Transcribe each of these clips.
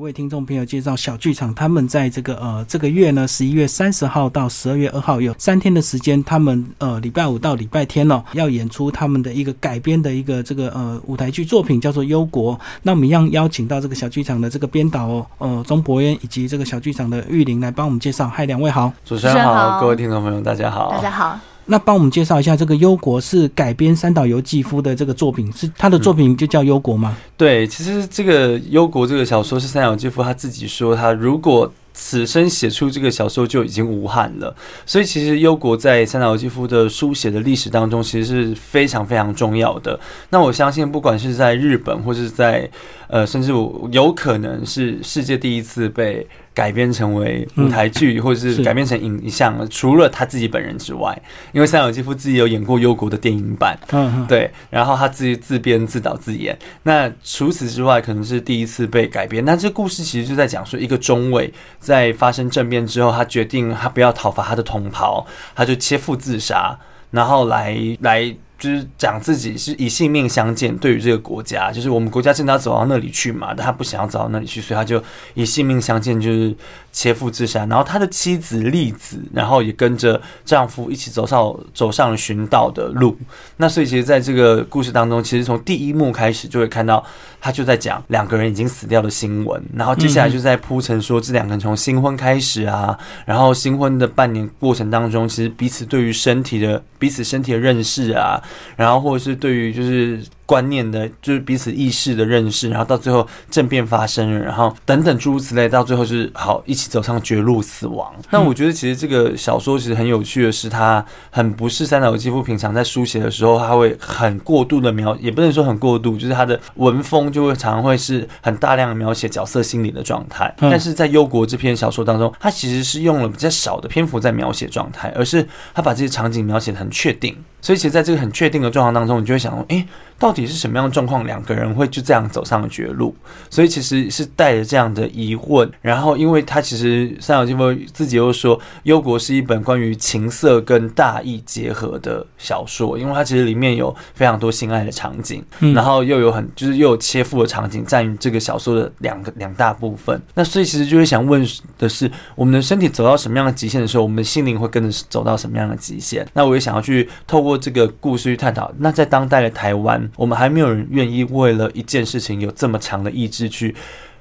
为听众朋友介绍小剧场，他们在这个呃这个月呢，十一月三十号到十二月二号有三天的时间，他们呃礼拜五到礼拜天哦，要演出他们的一个改编的一个这个呃舞台剧作品，叫做《忧国》。那我们一样邀请到这个小剧场的这个编导哦，呃钟博渊以及这个小剧场的玉玲来帮我们介绍。嗨，两位好，主持人好，各位听众朋友大家好，大家好。那帮我们介绍一下，这个《忧国》是改编三岛由纪夫的这个作品，是他的作品就叫《忧国》吗？对，其实这个《忧国》这个小说是三岛由纪夫他自己说，他如果此生写出这个小说就已经无憾了。所以其实《忧国》在三岛由纪夫的书写的历史当中，其实是非常非常重要的。那我相信，不管是在日本，或是在呃，甚至我有可能是世界第一次被。改编成为舞台剧，或者是改编成影像，除了他自己本人之外，因为三岛纪夫自己有演过忧国的电影版，嗯，对，然后他自己自编自导自演。那除此之外，可能是第一次被改编。那这故事其实就在讲说，一个中尉在发生政变之后，他决定他不要讨伐他的同袍，他就切腹自杀，然后来来。就是讲自己是以性命相见，对于这个国家，就是我们国家正要走到那里去嘛，但他不想要走到那里去，所以他就以性命相见，就是切腹自杀。然后他的妻子丽子，然后也跟着丈夫一起走上走上了寻道的路。那所以其实在这个故事当中，其实从第一幕开始就会看到他就在讲两个人已经死掉的新闻，然后接下来就在铺陈说这两个人从新婚开始啊，然后新婚的半年过程当中，其实彼此对于身体的彼此身体的认识啊。然后，或者是对于就是。观念的，就是彼此意识的认识，然后到最后政变发生了，然后等等诸如此类，到最后就是好一起走上绝路死亡。那我觉得其实这个小说其实很有趣的是，它很不是三岛由纪夫平常在书写的时候，他会很过度的描，也不能说很过度，就是他的文风就会常常会是很大量的描写角色心理的状态。但是在《忧国》这篇小说当中，他其实是用了比较少的篇幅在描写状态，而是他把这些场景描写的很确定。所以其实在这个很确定的状况当中，你就会想说，哎，到底是什么样的状况，两个人会就这样走上了绝路？所以其实是带着这样的疑问。然后，因为他其实三岛金夫自己又说，《忧国》是一本关于情色跟大义结合的小说，因为它其实里面有非常多性爱的场景，然后又有很就是又有切腹的场景，占于这个小说的两个两大部分。那所以其实就会想问的是，我们的身体走到什么样的极限的时候，我们的心灵会跟着走到什么样的极限？那我也想要去透过。这个故事去探讨，那在当代的台湾，我们还没有人愿意为了一件事情有这么强的意志去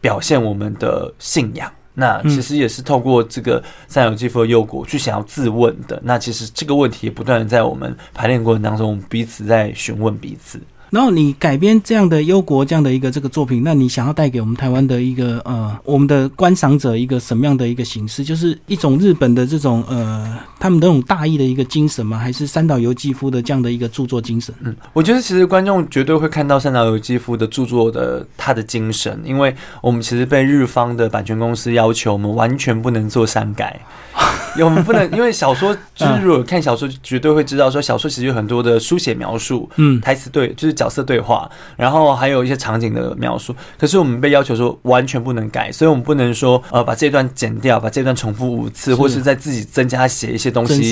表现我们的信仰。那其实也是透过这个三有肌肤的诱果去想要自问的。那其实这个问题也不断的在我们排练过程当中，我们彼此在询问彼此。然后你改编这样的忧国这样的一个这个作品，那你想要带给我们台湾的一个呃我们的观赏者一个什么样的一个形式？就是一种日本的这种呃他们那种大义的一个精神吗？还是三岛由纪夫的这样的一个著作精神？嗯，我觉得其实观众绝对会看到三岛由纪夫的著作的他的精神，因为我们其实被日方的版权公司要求，我们完全不能做删改。我们不能，因为小说就是如果看小说，绝对会知道说小说其实有很多的书写描述，嗯，台词对，就是角色对话，然后还有一些场景的描述。可是我们被要求说完全不能改，所以我们不能说呃把这段剪掉，把这段重复五次，或是在自己增加写一些东西，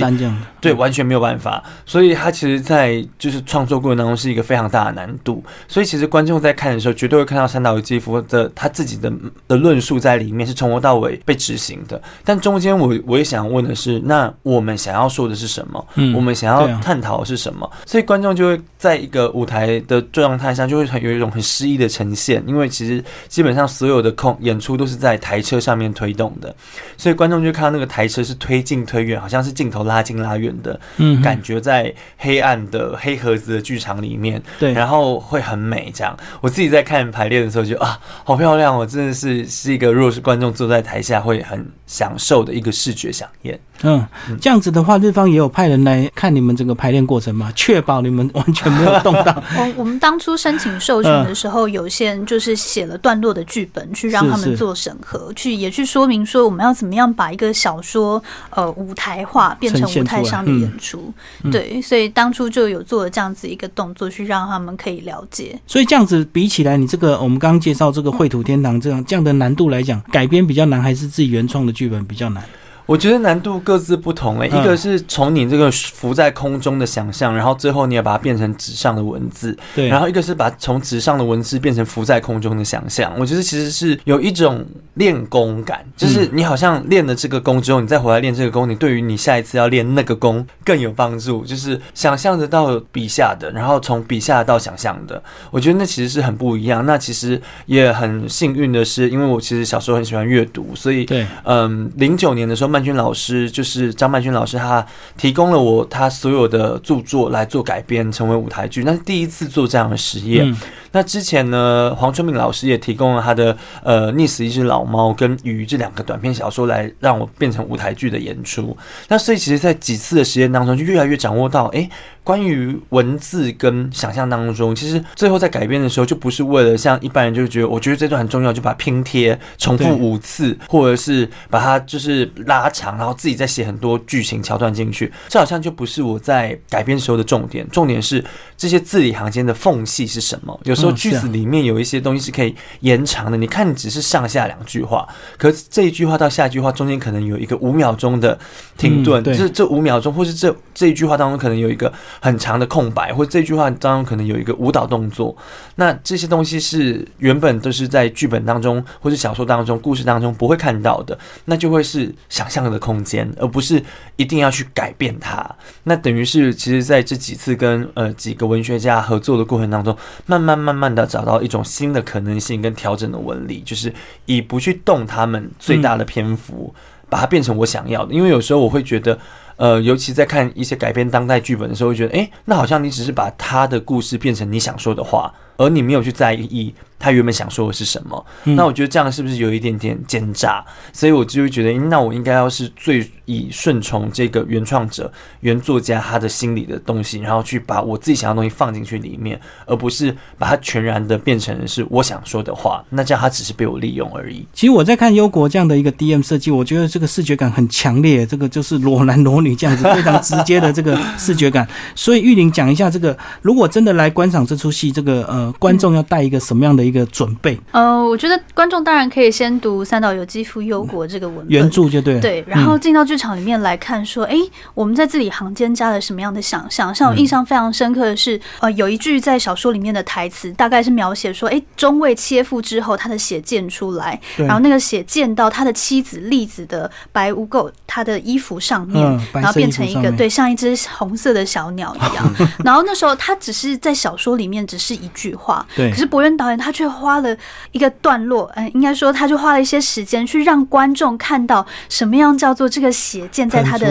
对，完全没有办法。所以他其实，在就是创作过程当中是一个非常大的难度。所以其实观众在看的时候，绝对会看到三岛由纪夫的他自己的的论述在里面，是从头到尾被执行的。但中间我我也想。问的是，那我们想要说的是什么？嗯，我们想要探讨的是什么？所以观众就会在一个舞台的状态下，就会很有一种很诗意的呈现。因为其实基本上所有的空演出都是在台车上面推动的，所以观众就看到那个台车是推进推远，好像是镜头拉近拉远的，嗯，感觉在黑暗的黑盒子的剧场里面，对，然后会很美。这样，我自己在看排练的时候就啊，好漂亮！我真的是是一个，如果是观众坐在台下会很享受的一个视觉享。演，嗯，这样子的话，日方也有派人来看你们整个排练过程嘛？确保你们完全没有动到。我我们当初申请授权的时候，有些人就是写了段落的剧本，去让他们做审核，去也去说明说我们要怎么样把一个小说呃舞台化，变成舞台上的演出。对，所以当初就有做了这样子一个动作，去让他们可以了解。所以这样子比起来，你这个我们刚刚介绍这个绘图天堂这样这样的难度来讲，改编比较难，还是自己原创的剧本比较难？我觉得难度各自不同诶，一个是从你这个浮在空中的想象，然后最后你要把它变成纸上的文字，对，然后一个是把从纸上的文字变成浮在空中的想象。我觉得其实是有一种练功感，就是你好像练了这个功之后，你再回来练这个功，你对于你下一次要练那个功更有帮助。就是想象得到笔下的，然后从笔下到想象的，我觉得那其实是很不一样。那其实也很幸运的是，因为我其实小时候很喜欢阅读，所以对，嗯，零九年的时候。曼君老师就是张曼君老师，他提供了我他所有的著作来做改编，成为舞台剧，那是第一次做这样的实验。那之前呢，黄春明老师也提供了他的呃《溺死一只老猫》跟《鱼》这两个短篇小说来让我变成舞台剧的演出。那所以其实，在几次的实验当中，就越来越掌握到，哎。关于文字跟想象当中，其实最后在改编的时候，就不是为了像一般人就觉得，我觉得这段很重要，就把拼贴重复五次，或者是把它就是拉长，然后自己再写很多剧情桥段进去。这好像就不是我在改编时候的重点。重点是这些字里行间的缝隙是什么？有 时候句子里面有一些东西是可以延长的。你看，你只是上下两句话，可是这一句话到下一句话中间可能有一个五秒钟的停顿，就是这五秒钟，或是这这一句话当中可能有一个。很长的空白，或这句话当中可能有一个舞蹈动作，那这些东西是原本都是在剧本当中或是小说当中、故事当中不会看到的，那就会是想象的空间，而不是一定要去改变它。那等于是，其实在这几次跟呃几个文学家合作的过程当中，慢慢慢慢慢的找到一种新的可能性跟调整的纹理，就是以不去动他们最大的篇幅，把它变成我想要的。因为有时候我会觉得。呃，尤其在看一些改编当代剧本的时候，会觉得，哎，那好像你只是把他的故事变成你想说的话，而你没有去在意。他原本想说的是什么？那我觉得这样是不是有一点点奸诈？所以我就会觉得，那我应该要是最以顺从这个原创者、原作家他的心里的东西，然后去把我自己想要的东西放进去里面，而不是把它全然的变成是我想说的话。那这样他只是被我利用而已。其实我在看优国这样的一个 DM 设计，我觉得这个视觉感很强烈，这个就是裸男裸女这样子非常直接的这个视觉感。所以玉玲讲一下这个，如果真的来观赏这出戏，这个呃观众要带一个什么样的一个准备？呃，我觉得观众当然可以先读三岛由纪夫《忧国》这个文原著就对，对，然后进到剧场里面来看，说，哎，我们在字里行间加了什么样的想象？像我印象非常深刻的是，呃，有一句在小说里面的台词，大概是描写说，哎，中尉切腹之后，他的血溅出来，然后那个血溅到他的妻子栗子的白污垢，他的衣服上面，然后变成一个对，像一只红色的小鸟一样。然后那时候他只是在小说里面只是一句话，对，可是博渊导演他却花了。一个段落，嗯，应该说，他就花了一些时间去让观众看到什么样叫做这个血溅在他的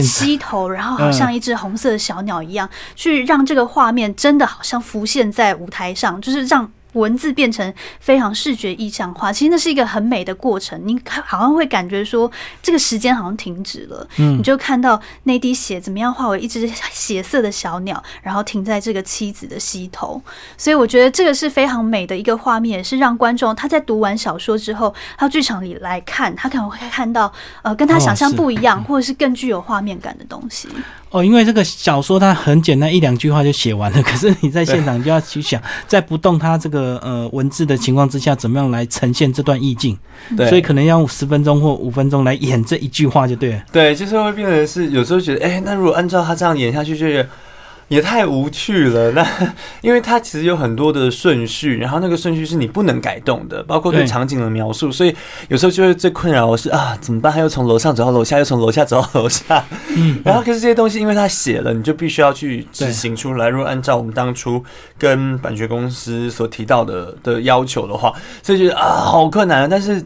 膝头，然后好像一只红色的小鸟一样，去让这个画面真的好像浮现在舞台上，就是让。文字变成非常视觉意象化，其实那是一个很美的过程。你看，好像会感觉说这个时间好像停止了，嗯，你就看到那滴血怎么样化为一只血色的小鸟，然后停在这个妻子的膝头。所以我觉得这个是非常美的一个画面，也是让观众他在读完小说之后，到剧场里来看，他可能会看到呃跟他想象不一样，或者是更具有画面感的东西。哦，因为这个小说它很简单，一两句话就写完了。可是你在现场就要去想，在不动它这个呃文字的情况之下，怎么样来呈现这段意境？对，所以可能要十分钟或五分钟来演这一句话就对了。对，就是会变成是有时候觉得，哎，那如果按照他这样演下去，就是。也太无趣了，那因为它其实有很多的顺序，然后那个顺序是你不能改动的，包括对场景的描述，所以有时候就会最困扰我是啊，怎么办？他又从楼上走到楼下，又从楼下走到楼下，嗯，然后可是这些东西，因为他写了，你就必须要去执行出来。如果按照我们当初跟版权公司所提到的的要求的话，所以觉得啊，好困难，但是。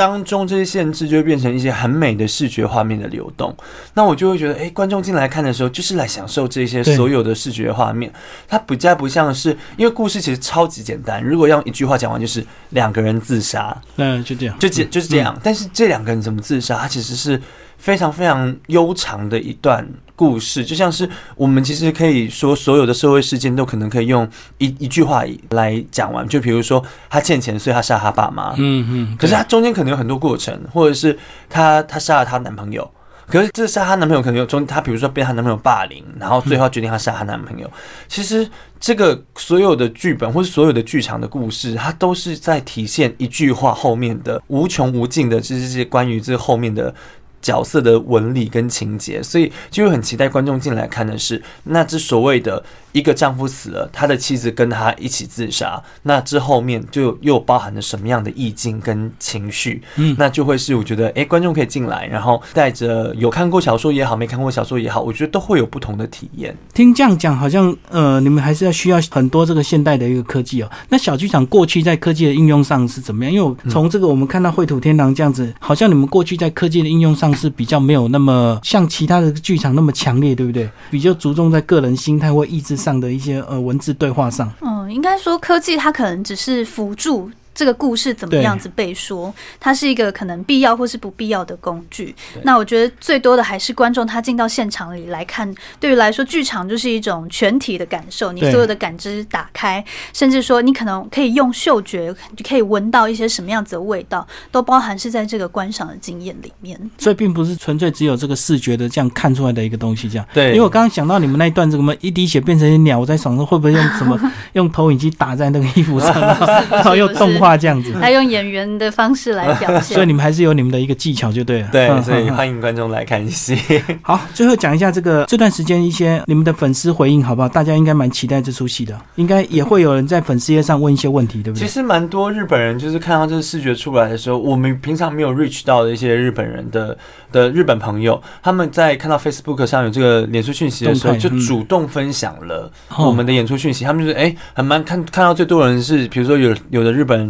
当中这些限制就会变成一些很美的视觉画面的流动，那我就会觉得，哎，观众进来看的时候就是来享受这些所有的视觉画面。它比较不像是，因为故事其实超级简单，如果用一句话讲完，就是两个人自杀，嗯，就这样，就这就是这样。但是这两个人怎么自杀，它其实是非常非常悠长的一段。故事就像是我们其实可以说，所有的社会事件都可能可以用一一句话来讲完。就比如说，他欠钱，所以他杀他爸妈。嗯嗯。可是他中间可能有很多过程，或者是他他杀了他男朋友。可是这杀她男朋友可能有中，他比如说被她男朋友霸凌，然后最后决定她杀她男朋友。其实这个所有的剧本或者所有的剧场的故事，它都是在体现一句话后面的无穷无尽的，就是这些关于这后面的。角色的纹理跟情节，所以就会很期待观众进来看的是，那之所谓的。一个丈夫死了，他的妻子跟他一起自杀，那之后面就又包含了什么样的意境跟情绪？嗯，那就会是我觉得，哎，观众可以进来，然后带着有看过小说也好，没看过小说也好，我觉得都会有不同的体验。听这样讲，好像呃，你们还是要需要很多这个现代的一个科技哦。那小剧场过去在科技的应用上是怎么样？因为从这个我们看到《绘土天堂》这样子，好像你们过去在科技的应用上是比较没有那么像其他的剧场那么强烈，对不对？比较着重在个人心态或意志。上的一些呃文字对话上，嗯，应该说科技它可能只是辅助。这个故事怎么样子被说？它是一个可能必要或是不必要的工具。那我觉得最多的还是观众他进到现场里来看。对于来说，剧场就是一种全体的感受，你所有的感知打开，甚至说你可能可以用嗅觉你可以闻到一些什么样子的味道，都包含是在这个观赏的经验里面。所以并不是纯粹只有这个视觉的这样看出来的一个东西，这样。对。因为我刚刚想到你们那一段，怎么一滴血变成一鸟在想说，会不会用什么 用投影机打在那个衣服上，然后又动。话这样子，他用演员的方式来表现，所以你们还是有你们的一个技巧就对了。对，所以欢迎观众来看戏。好，最后讲一下这个这段时间一些你们的粉丝回应好不好？大家应该蛮期待这出戏的，应该也会有人在粉丝页上问一些问题，对不对？其实蛮多日本人就是看到这个视觉出来的时候，我们平常没有 reach 到的一些日本人的的日本朋友，他们在看到 Facebook 上有这个演出讯息的时候，就主动分享了我们的演出讯息。他们就是哎，很蛮看看到最多人是，比如说有有的日本。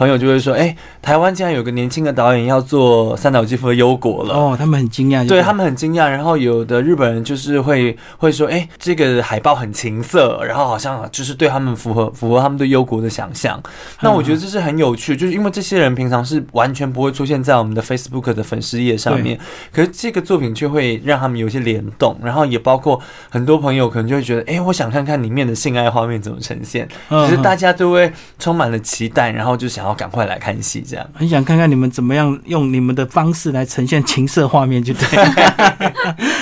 朋友就会说：“哎，台湾竟然有个年轻的导演要做三岛纪夫的忧国了。”哦，他们很惊讶，对他们很惊讶。然后有的日本人就是会会说：“哎，这个海报很情色，然后好像就是对他们符合符合他们对忧国的想象。”那我觉得这是很有趣，就是因为这些人平常是完全不会出现在我们的 Facebook 的粉丝页上面，可是这个作品却会让他们有一些联动，然后也包括很多朋友可能就会觉得：“哎，我想看看里面的性爱画面怎么呈现。”其实大家都会充满了期待，然后就想。然后赶快来看戏，这样很想看看你们怎么样用你们的方式来呈现情色画面，就对。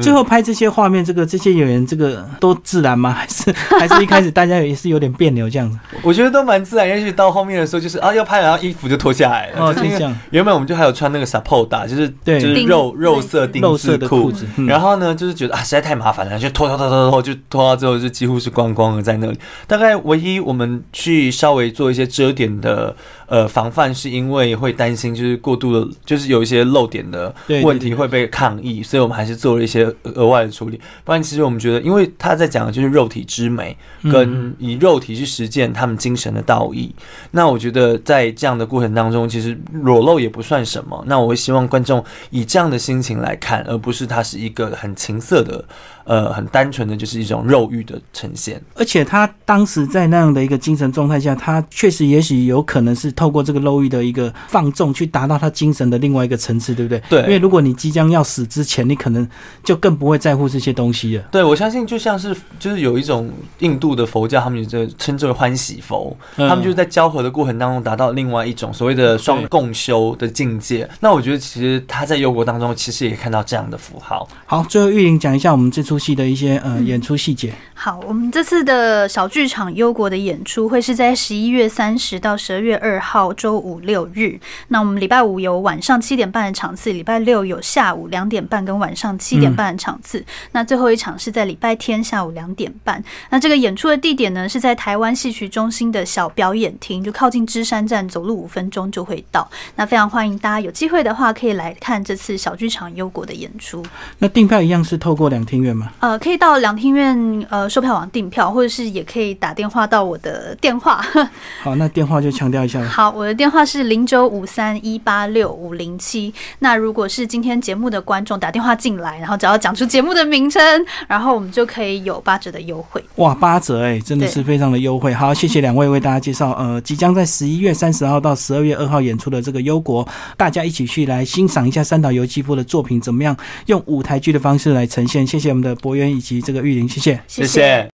最后拍这些画面，这个这些演员这个都自然吗？还是还是一开始大家也是有点别扭这样子？我觉得都蛮自然。也许到后面的时候，就是啊要拍，然后衣服就脱下来了。哦，这样。原本我们就还有穿那个 support，就是对，就是肉肉色定制裤子。然后呢，就是觉得啊实在太麻烦了，就脱脱脱脱脱，就脱到最后就几乎是光光的在那里。大概唯一我们去稍微做一些遮点的。呃呃，防范是因为会担心，就是过度的，就是有一些漏点的问题会被抗议，所以我们还是做了一些额外的处理。不然，其实我们觉得，因为他在讲的就是肉体之美，跟以肉体去实践他们精神的道义。那我觉得在这样的过程当中，其实裸露也不算什么。那我会希望观众以这样的心情来看，而不是它是一个很情色的。呃，很单纯的就是一种肉欲的呈现，而且他当时在那样的一个精神状态下，他确实也许有可能是透过这个肉欲的一个放纵，去达到他精神的另外一个层次，对不对？对。因为如果你即将要死之前，你可能就更不会在乎这些东西了。对，我相信就像是就是有一种印度的佛教，他们就称之为欢喜佛，他们就是在交合的过程当中达到另外一种所谓的双共修的境界。那我觉得其实他在忧国当中，其实也看到这样的符号。好，最后玉玲讲一下我们这出。戏的一些呃演出细节。好，我们这次的小剧场忧国的演出会是在十一月三十到十二月二号周五六日。那我们礼拜五有晚上七点半的场次，礼拜六有下午两点半跟晚上七点半的场次。那最后一场是在礼拜天下午两点半。那这个演出的地点呢是在台湾戏曲中心的小表演厅，就靠近芝山站，走路五分钟就会到。那非常欢迎大家有机会的话可以来看这次小剧场忧国的演出。那订票一样是透过两厅院吗？呃，可以到两厅院呃售票网订票，或者是也可以打电话到我的电话。好，那电话就强调一下。好，我的电话是零九五三一八六五零七。那如果是今天节目的观众打电话进来，然后只要讲出节目的名称，然后我们就可以有八折的优惠。哇，八折哎，真的是非常的优惠。好，谢谢两位为大家介绍呃，即将在十一月三十号到十二月二号演出的这个忧国，大家一起去来欣赏一下三岛由纪夫的作品怎么样用舞台剧的方式来呈现。谢谢我们的博渊以及这个玉林，谢谢，谢谢。